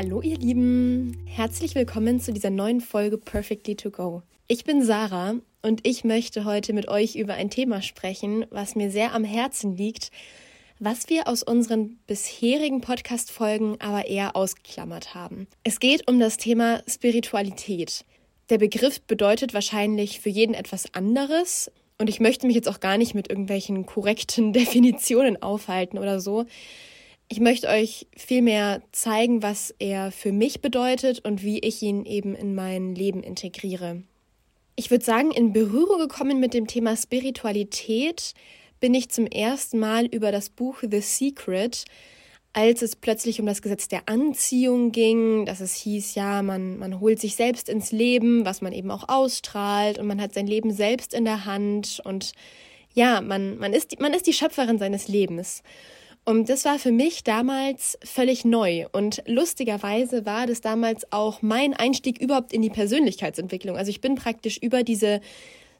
Hallo ihr Lieben, herzlich willkommen zu dieser neuen Folge Perfectly to Go. Ich bin Sarah und ich möchte heute mit euch über ein Thema sprechen, was mir sehr am Herzen liegt, was wir aus unseren bisherigen Podcast-Folgen aber eher ausgeklammert haben. Es geht um das Thema Spiritualität. Der Begriff bedeutet wahrscheinlich für jeden etwas anderes und ich möchte mich jetzt auch gar nicht mit irgendwelchen korrekten Definitionen aufhalten oder so. Ich möchte euch vielmehr zeigen, was er für mich bedeutet und wie ich ihn eben in mein Leben integriere. Ich würde sagen, in Berührung gekommen mit dem Thema Spiritualität bin ich zum ersten Mal über das Buch The Secret, als es plötzlich um das Gesetz der Anziehung ging, dass es hieß, ja, man, man holt sich selbst ins Leben, was man eben auch ausstrahlt und man hat sein Leben selbst in der Hand und ja, man, man, ist, man ist die Schöpferin seines Lebens. Und das war für mich damals völlig neu. Und lustigerweise war das damals auch mein Einstieg überhaupt in die Persönlichkeitsentwicklung. Also ich bin praktisch über diese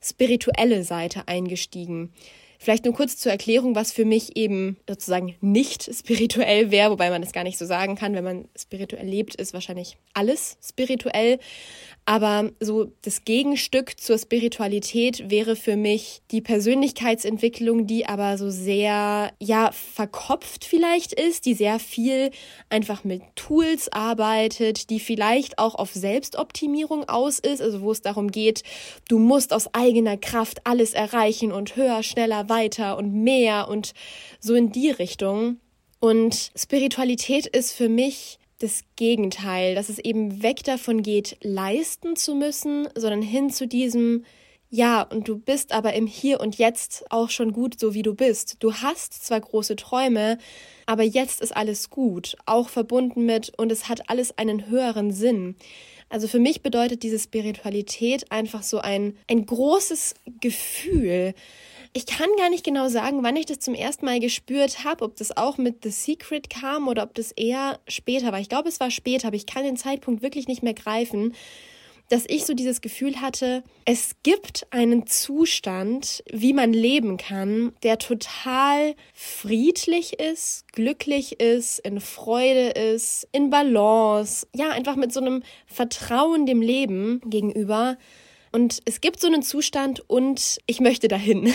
spirituelle Seite eingestiegen. Vielleicht nur kurz zur Erklärung, was für mich eben sozusagen nicht spirituell wäre, wobei man das gar nicht so sagen kann. Wenn man spirituell lebt, ist wahrscheinlich alles spirituell. Aber so das Gegenstück zur Spiritualität wäre für mich die Persönlichkeitsentwicklung, die aber so sehr, ja, verkopft vielleicht ist, die sehr viel einfach mit Tools arbeitet, die vielleicht auch auf Selbstoptimierung aus ist, also wo es darum geht, du musst aus eigener Kraft alles erreichen und höher, schneller, weiter und mehr und so in die Richtung. Und Spiritualität ist für mich das Gegenteil, dass es eben weg davon geht, leisten zu müssen, sondern hin zu diesem, ja, und du bist aber im Hier und Jetzt auch schon gut, so wie du bist. Du hast zwar große Träume, aber jetzt ist alles gut, auch verbunden mit, und es hat alles einen höheren Sinn. Also für mich bedeutet diese Spiritualität einfach so ein, ein großes Gefühl, ich kann gar nicht genau sagen, wann ich das zum ersten Mal gespürt habe, ob das auch mit The Secret kam oder ob das eher später war. Ich glaube, es war später, aber ich kann den Zeitpunkt wirklich nicht mehr greifen, dass ich so dieses Gefühl hatte, es gibt einen Zustand, wie man leben kann, der total friedlich ist, glücklich ist, in Freude ist, in Balance, ja, einfach mit so einem Vertrauen dem Leben gegenüber und es gibt so einen Zustand und ich möchte dahin.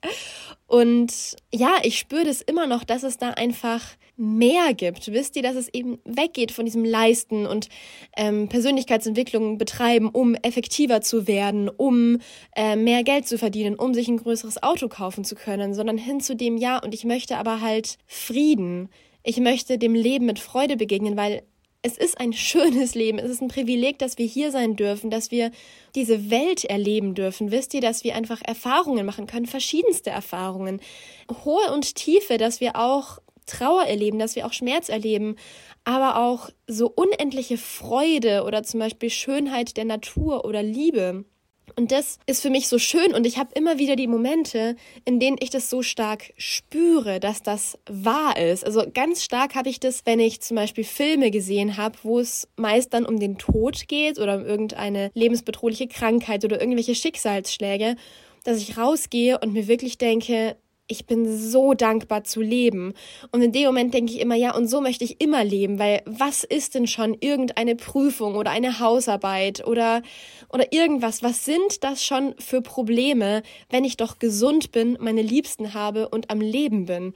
und ja, ich spüre das immer noch, dass es da einfach mehr gibt. Wisst ihr, dass es eben weggeht von diesem Leisten und ähm, Persönlichkeitsentwicklung betreiben, um effektiver zu werden, um äh, mehr Geld zu verdienen, um sich ein größeres Auto kaufen zu können, sondern hin zu dem Ja und ich möchte aber halt Frieden. Ich möchte dem Leben mit Freude begegnen, weil es ist ein schönes Leben. Es ist ein Privileg, dass wir hier sein dürfen, dass wir diese Welt erleben dürfen. Wisst ihr, dass wir einfach Erfahrungen machen können, verschiedenste Erfahrungen, hohe und tiefe, dass wir auch Trauer erleben, dass wir auch Schmerz erleben, aber auch so unendliche Freude oder zum Beispiel Schönheit der Natur oder Liebe. Und das ist für mich so schön und ich habe immer wieder die Momente, in denen ich das so stark spüre, dass das wahr ist. Also ganz stark habe ich das, wenn ich zum Beispiel Filme gesehen habe, wo es meist dann um den Tod geht oder um irgendeine lebensbedrohliche Krankheit oder irgendwelche Schicksalsschläge, dass ich rausgehe und mir wirklich denke, ich bin so dankbar zu leben. Und in dem Moment denke ich immer, ja, und so möchte ich immer leben, weil was ist denn schon irgendeine Prüfung oder eine Hausarbeit oder, oder irgendwas? Was sind das schon für Probleme, wenn ich doch gesund bin, meine Liebsten habe und am Leben bin?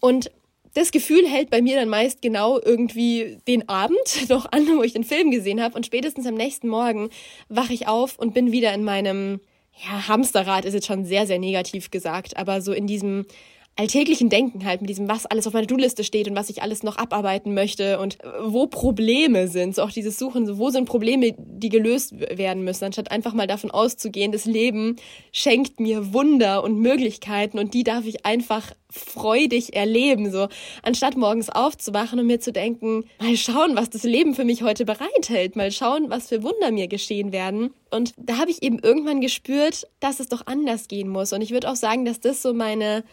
Und das Gefühl hält bei mir dann meist genau irgendwie den Abend noch an, wo ich den Film gesehen habe und spätestens am nächsten Morgen wache ich auf und bin wieder in meinem ja, Hamsterrad ist jetzt schon sehr, sehr negativ gesagt, aber so in diesem alltäglichen Denken halt, mit diesem, was alles auf meiner To-Liste steht und was ich alles noch abarbeiten möchte und wo Probleme sind, so auch dieses Suchen, so wo sind Probleme, die gelöst werden müssen, anstatt einfach mal davon auszugehen, das Leben schenkt mir Wunder und Möglichkeiten und die darf ich einfach freudig erleben, so anstatt morgens aufzuwachen und mir zu denken, mal schauen, was das Leben für mich heute bereithält, mal schauen, was für Wunder mir geschehen werden. Und da habe ich eben irgendwann gespürt, dass es doch anders gehen muss. Und ich würde auch sagen, dass das so meine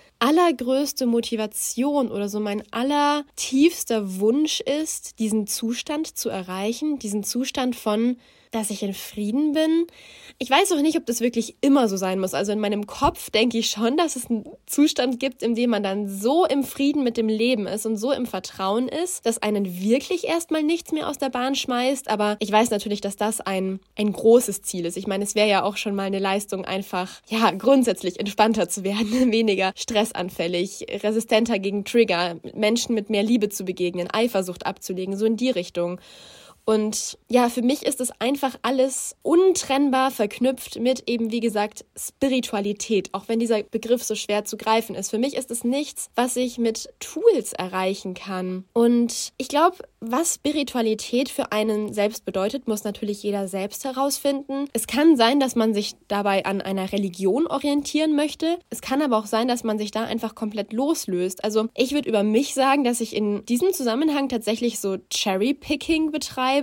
allergrößte Motivation oder so mein allertiefster Wunsch ist, diesen Zustand zu erreichen, diesen Zustand von dass ich in Frieden bin. Ich weiß auch nicht, ob das wirklich immer so sein muss. Also in meinem Kopf denke ich schon, dass es einen Zustand gibt, in dem man dann so im Frieden mit dem Leben ist und so im Vertrauen ist, dass einen wirklich erstmal nichts mehr aus der Bahn schmeißt. Aber ich weiß natürlich, dass das ein, ein großes Ziel ist. Ich meine, es wäre ja auch schon mal eine Leistung, einfach, ja, grundsätzlich entspannter zu werden, weniger stressanfällig, resistenter gegen Trigger, Menschen mit mehr Liebe zu begegnen, Eifersucht abzulegen, so in die Richtung. Und ja, für mich ist es einfach alles untrennbar verknüpft mit eben, wie gesagt, Spiritualität, auch wenn dieser Begriff so schwer zu greifen ist. Für mich ist es nichts, was ich mit Tools erreichen kann. Und ich glaube, was Spiritualität für einen selbst bedeutet, muss natürlich jeder selbst herausfinden. Es kann sein, dass man sich dabei an einer Religion orientieren möchte. Es kann aber auch sein, dass man sich da einfach komplett loslöst. Also ich würde über mich sagen, dass ich in diesem Zusammenhang tatsächlich so Cherry-Picking betreibe.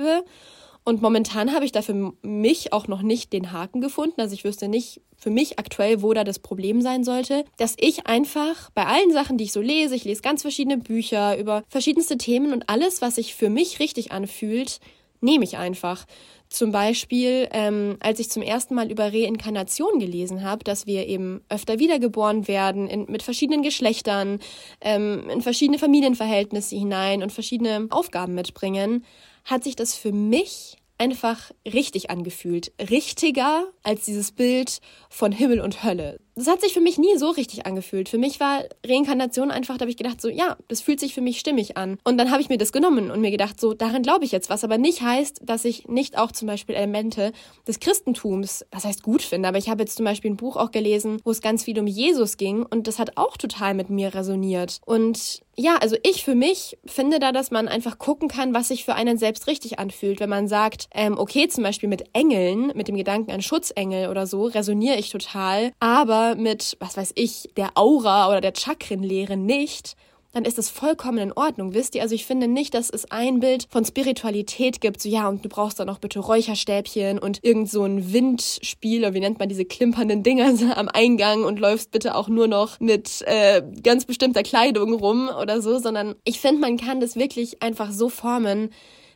Und momentan habe ich da für mich auch noch nicht den Haken gefunden. Also ich wüsste nicht für mich aktuell, wo da das Problem sein sollte, dass ich einfach bei allen Sachen, die ich so lese, ich lese ganz verschiedene Bücher über verschiedenste Themen und alles, was sich für mich richtig anfühlt, nehme ich einfach. Zum Beispiel, ähm, als ich zum ersten Mal über Reinkarnation gelesen habe, dass wir eben öfter wiedergeboren werden, in, mit verschiedenen Geschlechtern, ähm, in verschiedene Familienverhältnisse hinein und verschiedene Aufgaben mitbringen, hat sich das für mich einfach richtig angefühlt. Richtiger als dieses Bild von Himmel und Hölle das hat sich für mich nie so richtig angefühlt. Für mich war Reinkarnation einfach, da habe ich gedacht, so, ja, das fühlt sich für mich stimmig an. Und dann habe ich mir das genommen und mir gedacht, so, daran glaube ich jetzt, was aber nicht heißt, dass ich nicht auch zum Beispiel Elemente des Christentums, was heißt gut finde, aber ich habe jetzt zum Beispiel ein Buch auch gelesen, wo es ganz viel um Jesus ging und das hat auch total mit mir resoniert. Und ja, also ich für mich finde da, dass man einfach gucken kann, was sich für einen selbst richtig anfühlt. Wenn man sagt, ähm, okay, zum Beispiel mit Engeln, mit dem Gedanken an Schutzengel oder so, resoniere ich total, aber mit, was weiß ich, der Aura oder der Chakrenlehre nicht, dann ist das vollkommen in Ordnung, wisst ihr? Also ich finde nicht, dass es ein Bild von Spiritualität gibt, so ja, und du brauchst dann auch bitte Räucherstäbchen und irgend so ein Windspiel, oder wie nennt man diese klimpernden Dinger am Eingang und läufst bitte auch nur noch mit äh, ganz bestimmter Kleidung rum oder so, sondern ich finde, man kann das wirklich einfach so formen,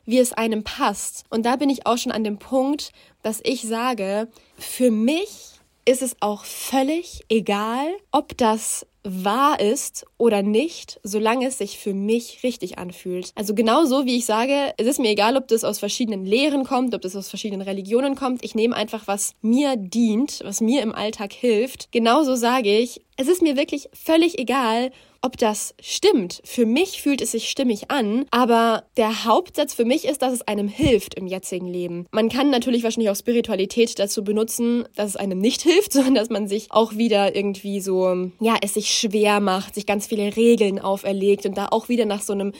wie es einem passt. Und da bin ich auch schon an dem Punkt, dass ich sage, für mich ist es auch völlig egal, ob das wahr ist oder nicht, solange es sich für mich richtig anfühlt. Also genauso wie ich sage, es ist mir egal, ob das aus verschiedenen Lehren kommt, ob das aus verschiedenen Religionen kommt. Ich nehme einfach, was mir dient, was mir im Alltag hilft. Genauso sage ich, es ist mir wirklich völlig egal, ob das stimmt. Für mich fühlt es sich stimmig an, aber der Hauptsatz für mich ist, dass es einem hilft im jetzigen Leben. Man kann natürlich wahrscheinlich auch Spiritualität dazu benutzen, dass es einem nicht hilft, sondern dass man sich auch wieder irgendwie so, ja, es sich schwer macht, sich ganz viele Regeln auferlegt und da auch wieder nach so einem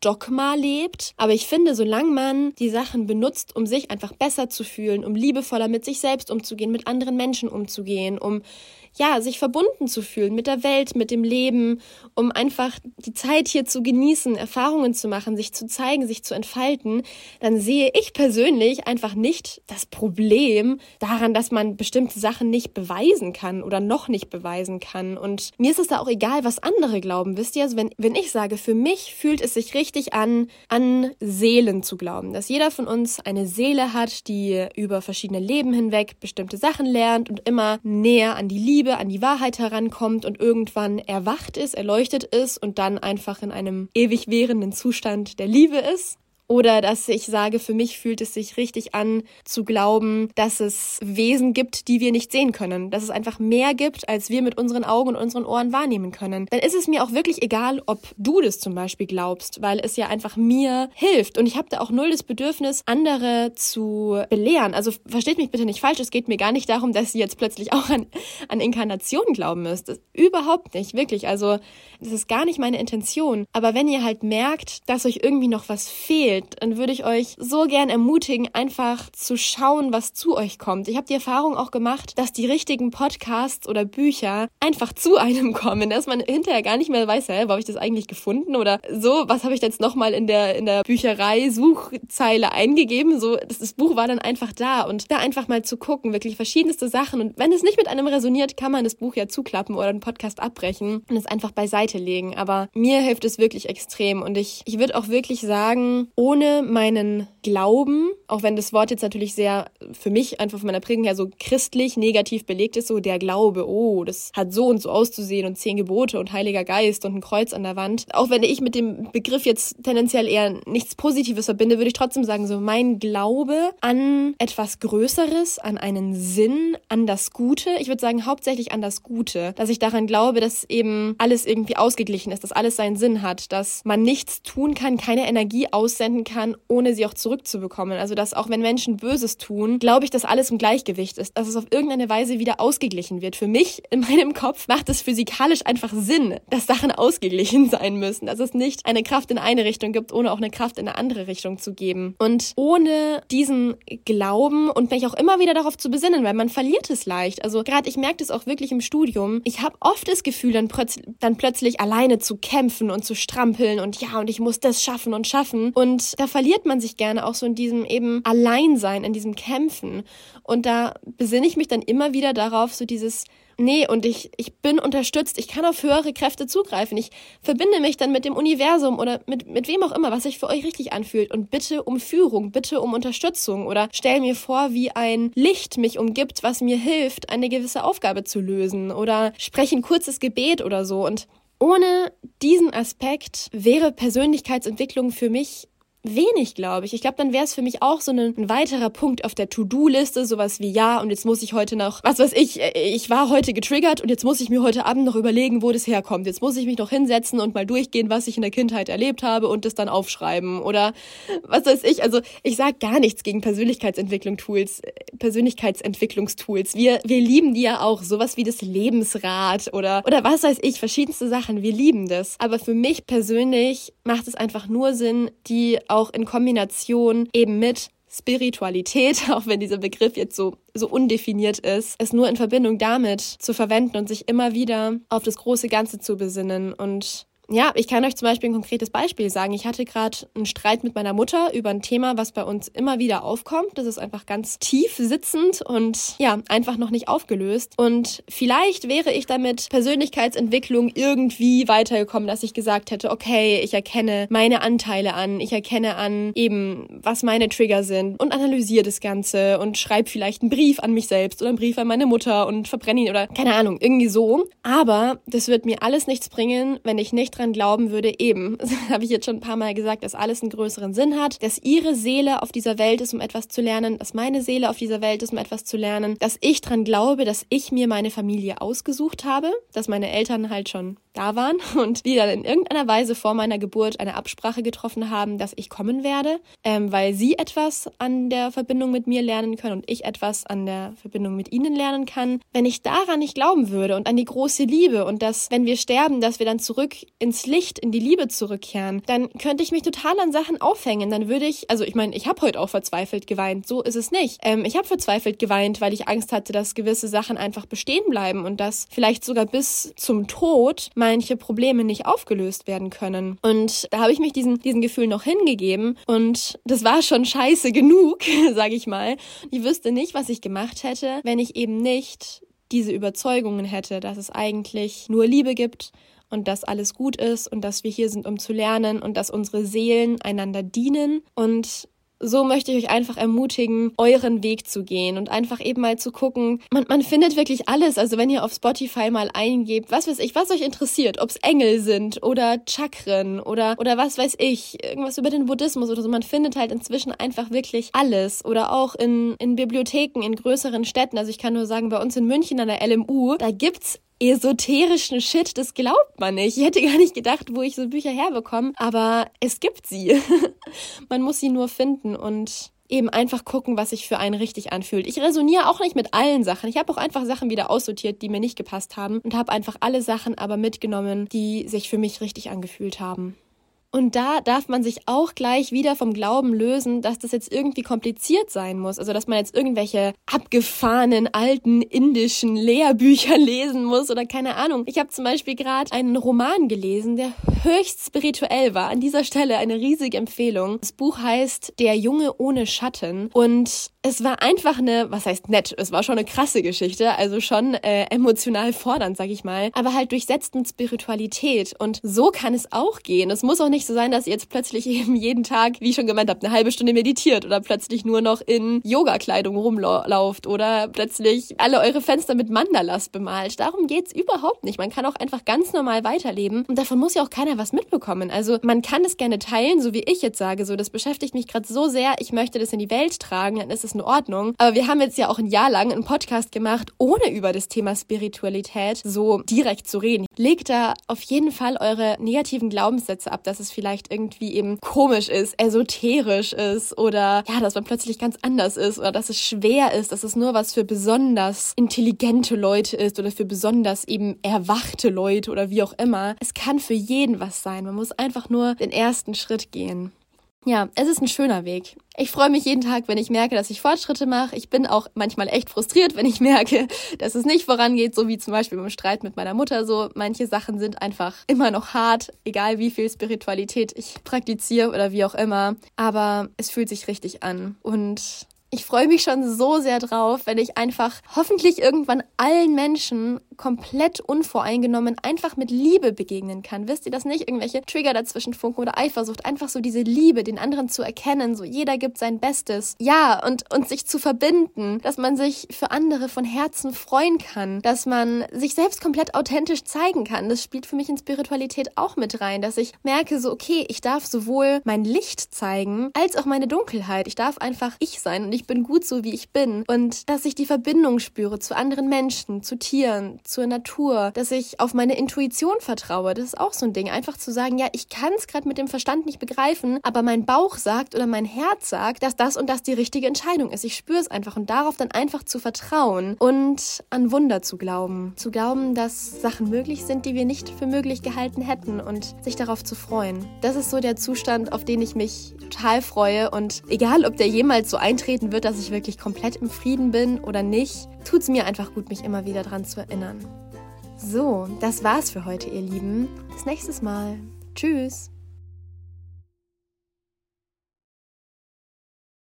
Dogma lebt. Aber ich finde, solange man die Sachen benutzt, um sich einfach besser zu fühlen, um liebevoller mit sich selbst umzugehen, mit anderen Menschen umzugehen, um ja, sich verbunden zu fühlen mit der Welt, mit dem Leben, um einfach die Zeit hier zu genießen, Erfahrungen zu machen, sich zu zeigen, sich zu entfalten, dann sehe ich persönlich einfach nicht das Problem daran, dass man bestimmte Sachen nicht beweisen kann oder noch nicht beweisen kann. Und mir ist es da auch egal, was andere glauben. Wisst ihr, also wenn, wenn ich sage, für mich fühlt es sich richtig an, an Seelen zu glauben, dass jeder von uns eine Seele hat, die über verschiedene Leben hinweg bestimmte Sachen lernt und immer näher an die Liebe Liebe, an die Wahrheit herankommt und irgendwann erwacht ist, erleuchtet ist und dann einfach in einem ewig währenden Zustand der Liebe ist. Oder dass ich sage, für mich fühlt es sich richtig an zu glauben, dass es Wesen gibt, die wir nicht sehen können. Dass es einfach mehr gibt, als wir mit unseren Augen und unseren Ohren wahrnehmen können. Dann ist es mir auch wirklich egal, ob du das zum Beispiel glaubst, weil es ja einfach mir hilft. Und ich habe da auch null das Bedürfnis, andere zu belehren. Also versteht mich bitte nicht falsch, es geht mir gar nicht darum, dass sie jetzt plötzlich auch an, an Inkarnation glauben müsst. Das, überhaupt nicht, wirklich. Also das ist gar nicht meine Intention. Aber wenn ihr halt merkt, dass euch irgendwie noch was fehlt, fehlt, dann würde ich euch so gern ermutigen, einfach zu schauen, was zu euch kommt. Ich habe die Erfahrung auch gemacht, dass die richtigen Podcasts oder Bücher einfach zu einem kommen, dass man hinterher gar nicht mehr weiß, hä, wo habe ich das eigentlich gefunden oder so, was habe ich jetzt nochmal in der, in der Bücherei Suchzeile eingegeben, so, das, das Buch war dann einfach da und da einfach mal zu gucken, wirklich verschiedenste Sachen. Und wenn es nicht mit einem resoniert, kann man das Buch ja zuklappen oder den Podcast abbrechen und es einfach beiseite legen, aber mir hilft es wirklich extrem und ich, ich würde auch wirklich sagen, ohne meinen Glauben, auch wenn das Wort jetzt natürlich sehr für mich einfach von meiner Prägung her so christlich negativ belegt ist, so der Glaube, oh, das hat so und so auszusehen und zehn Gebote und Heiliger Geist und ein Kreuz an der Wand. Auch wenn ich mit dem Begriff jetzt tendenziell eher nichts Positives verbinde, würde ich trotzdem sagen, so mein Glaube an etwas Größeres, an einen Sinn, an das Gute. Ich würde sagen, hauptsächlich an das Gute, dass ich daran glaube, dass eben alles irgendwie ausgeglichen ist, dass alles seinen Sinn hat, dass man nichts tun kann, keine Energie aussenden kann, ohne sie auch zurückzubekommen. Also, dass auch wenn Menschen Böses tun, glaube ich, dass alles im Gleichgewicht ist, dass es auf irgendeine Weise wieder ausgeglichen wird. Für mich in meinem Kopf macht es physikalisch einfach Sinn, dass Sachen ausgeglichen sein müssen, dass es nicht eine Kraft in eine Richtung gibt, ohne auch eine Kraft in eine andere Richtung zu geben. Und ohne diesen Glauben und mich auch immer wieder darauf zu besinnen, weil man verliert es leicht. Also gerade ich merke das auch wirklich im Studium. Ich habe oft das Gefühl, dann, dann plötzlich alleine zu kämpfen und zu strampeln und ja, und ich muss das schaffen und schaffen. Und da verliert man sich gerne auch so in diesem eben Alleinsein, in diesem Kämpfen. Und da besinne ich mich dann immer wieder darauf, so dieses Nee, und ich, ich bin unterstützt, ich kann auf höhere Kräfte zugreifen. Ich verbinde mich dann mit dem Universum oder mit, mit wem auch immer, was sich für euch richtig anfühlt. Und bitte um Führung, bitte um Unterstützung. Oder stell mir vor, wie ein Licht mich umgibt, was mir hilft, eine gewisse Aufgabe zu lösen. Oder spreche ein kurzes Gebet oder so. Und ohne diesen Aspekt wäre Persönlichkeitsentwicklung für mich wenig, glaube ich. Ich glaube, dann wäre es für mich auch so ein, ein weiterer Punkt auf der To-Do-Liste, sowas wie ja, und jetzt muss ich heute noch, was weiß ich, äh, ich war heute getriggert und jetzt muss ich mir heute Abend noch überlegen, wo das herkommt. Jetzt muss ich mich noch hinsetzen und mal durchgehen, was ich in der Kindheit erlebt habe und das dann aufschreiben oder was weiß ich. Also ich sage gar nichts gegen Persönlichkeitsentwicklung-Tools, äh, Persönlichkeitsentwicklungstools. Wir, wir lieben die ja auch, sowas wie das Lebensrad oder, oder was weiß ich, verschiedenste Sachen. Wir lieben das. Aber für mich persönlich macht es einfach nur Sinn, die auch in Kombination eben mit Spiritualität, auch wenn dieser Begriff jetzt so, so undefiniert ist, es nur in Verbindung damit zu verwenden und sich immer wieder auf das große Ganze zu besinnen und ja, ich kann euch zum Beispiel ein konkretes Beispiel sagen. Ich hatte gerade einen Streit mit meiner Mutter über ein Thema, was bei uns immer wieder aufkommt. Das ist einfach ganz tief sitzend und ja, einfach noch nicht aufgelöst. Und vielleicht wäre ich damit Persönlichkeitsentwicklung irgendwie weitergekommen, dass ich gesagt hätte, okay, ich erkenne meine Anteile an, ich erkenne an eben, was meine Trigger sind und analysiere das Ganze und schreibe vielleicht einen Brief an mich selbst oder einen Brief an meine Mutter und verbrenne ihn oder keine Ahnung, irgendwie so. Aber das wird mir alles nichts bringen, wenn ich nicht dran glauben würde, eben, habe ich jetzt schon ein paar Mal gesagt, dass alles einen größeren Sinn hat, dass ihre Seele auf dieser Welt ist, um etwas zu lernen, dass meine Seele auf dieser Welt ist, um etwas zu lernen, dass ich dran glaube, dass ich mir meine Familie ausgesucht habe, dass meine Eltern halt schon da waren und die dann in irgendeiner Weise vor meiner Geburt eine Absprache getroffen haben, dass ich kommen werde, ähm, weil sie etwas an der Verbindung mit mir lernen können und ich etwas an der Verbindung mit ihnen lernen kann. Wenn ich daran nicht glauben würde und an die große Liebe und dass, wenn wir sterben, dass wir dann zurück ins Licht, in die Liebe zurückkehren, dann könnte ich mich total an Sachen aufhängen. Dann würde ich, also ich meine, ich habe heute auch verzweifelt geweint, so ist es nicht. Ähm, ich habe verzweifelt geweint, weil ich Angst hatte, dass gewisse Sachen einfach bestehen bleiben und dass vielleicht sogar bis zum Tod manche Probleme nicht aufgelöst werden können. Und da habe ich mich diesen, diesen Gefühl noch hingegeben und das war schon scheiße genug, sage ich mal. Ich wüsste nicht, was ich gemacht hätte, wenn ich eben nicht diese Überzeugungen hätte, dass es eigentlich nur Liebe gibt und dass alles gut ist und dass wir hier sind, um zu lernen und dass unsere Seelen einander dienen und so möchte ich euch einfach ermutigen, euren Weg zu gehen und einfach eben mal zu gucken. Man, man findet wirklich alles. Also wenn ihr auf Spotify mal eingebt, was weiß ich, was euch interessiert, ob es Engel sind oder Chakren oder, oder was weiß ich, irgendwas über den Buddhismus oder so. Man findet halt inzwischen einfach wirklich alles. Oder auch in, in Bibliotheken in größeren Städten. Also ich kann nur sagen, bei uns in München an der LMU, da gibt's esoterischen Shit, das glaubt man nicht. Ich hätte gar nicht gedacht, wo ich so Bücher herbekomme, aber es gibt sie. man muss sie nur finden und eben einfach gucken, was sich für einen richtig anfühlt. Ich resoniere auch nicht mit allen Sachen. Ich habe auch einfach Sachen wieder aussortiert, die mir nicht gepasst haben und habe einfach alle Sachen aber mitgenommen, die sich für mich richtig angefühlt haben. Und da darf man sich auch gleich wieder vom Glauben lösen, dass das jetzt irgendwie kompliziert sein muss. Also, dass man jetzt irgendwelche abgefahrenen alten indischen Lehrbücher lesen muss oder keine Ahnung. Ich habe zum Beispiel gerade einen Roman gelesen, der höchst spirituell war. An dieser Stelle eine riesige Empfehlung. Das Buch heißt Der Junge ohne Schatten und es war einfach eine, was heißt nett, es war schon eine krasse Geschichte, also schon äh, emotional fordernd, sag ich mal, aber halt durchsetzt mit Spiritualität. Und so kann es auch gehen. Es muss auch nicht so sein, dass ihr jetzt plötzlich eben jeden Tag, wie ich schon gemeint habt, eine halbe Stunde meditiert oder plötzlich nur noch in Yoga-Kleidung rumlauft oder plötzlich alle eure Fenster mit Mandalas bemalt. Darum geht's überhaupt nicht. Man kann auch einfach ganz normal weiterleben und davon muss ja auch keiner was mitbekommen. Also man kann es gerne teilen, so wie ich jetzt sage, so das beschäftigt mich gerade so sehr, ich möchte das in die Welt tragen, dann ist es in Ordnung. Aber wir haben jetzt ja auch ein Jahr lang einen Podcast gemacht, ohne über das Thema Spiritualität so direkt zu reden. Legt da auf jeden Fall eure negativen Glaubenssätze ab, dass es vielleicht irgendwie eben komisch ist, esoterisch ist oder ja, dass man plötzlich ganz anders ist oder dass es schwer ist, dass es nur was für besonders intelligente Leute ist oder für besonders eben erwachte Leute oder wie auch immer. Es kann für jeden was sein. Man muss einfach nur den ersten Schritt gehen. Ja, es ist ein schöner Weg. Ich freue mich jeden Tag, wenn ich merke, dass ich Fortschritte mache. Ich bin auch manchmal echt frustriert, wenn ich merke, dass es nicht vorangeht, so wie zum Beispiel beim Streit mit meiner Mutter. So manche Sachen sind einfach immer noch hart, egal wie viel Spiritualität ich praktiziere oder wie auch immer. Aber es fühlt sich richtig an und ich freue mich schon so sehr drauf, wenn ich einfach hoffentlich irgendwann allen Menschen komplett unvoreingenommen einfach mit Liebe begegnen kann. Wisst ihr das nicht? Irgendwelche Trigger dazwischen funken oder Eifersucht. Einfach so diese Liebe, den anderen zu erkennen. So jeder gibt sein Bestes. Ja, und, und sich zu verbinden. Dass man sich für andere von Herzen freuen kann. Dass man sich selbst komplett authentisch zeigen kann. Das spielt für mich in Spiritualität auch mit rein. Dass ich merke so, okay, ich darf sowohl mein Licht zeigen, als auch meine Dunkelheit. Ich darf einfach ich sein und ich ich bin gut so, wie ich bin. Und dass ich die Verbindung spüre zu anderen Menschen, zu Tieren, zur Natur, dass ich auf meine Intuition vertraue. Das ist auch so ein Ding. Einfach zu sagen, ja, ich kann es gerade mit dem Verstand nicht begreifen, aber mein Bauch sagt oder mein Herz sagt, dass das und das die richtige Entscheidung ist. Ich spüre es einfach und darauf dann einfach zu vertrauen und an Wunder zu glauben. Zu glauben, dass Sachen möglich sind, die wir nicht für möglich gehalten hätten und sich darauf zu freuen. Das ist so der Zustand, auf den ich mich total freue und egal, ob der jemals so eintreten wird, dass ich wirklich komplett im Frieden bin oder nicht, tut es mir einfach gut, mich immer wieder daran zu erinnern. So, das war's für heute, ihr Lieben. Bis nächstes Mal. Tschüss.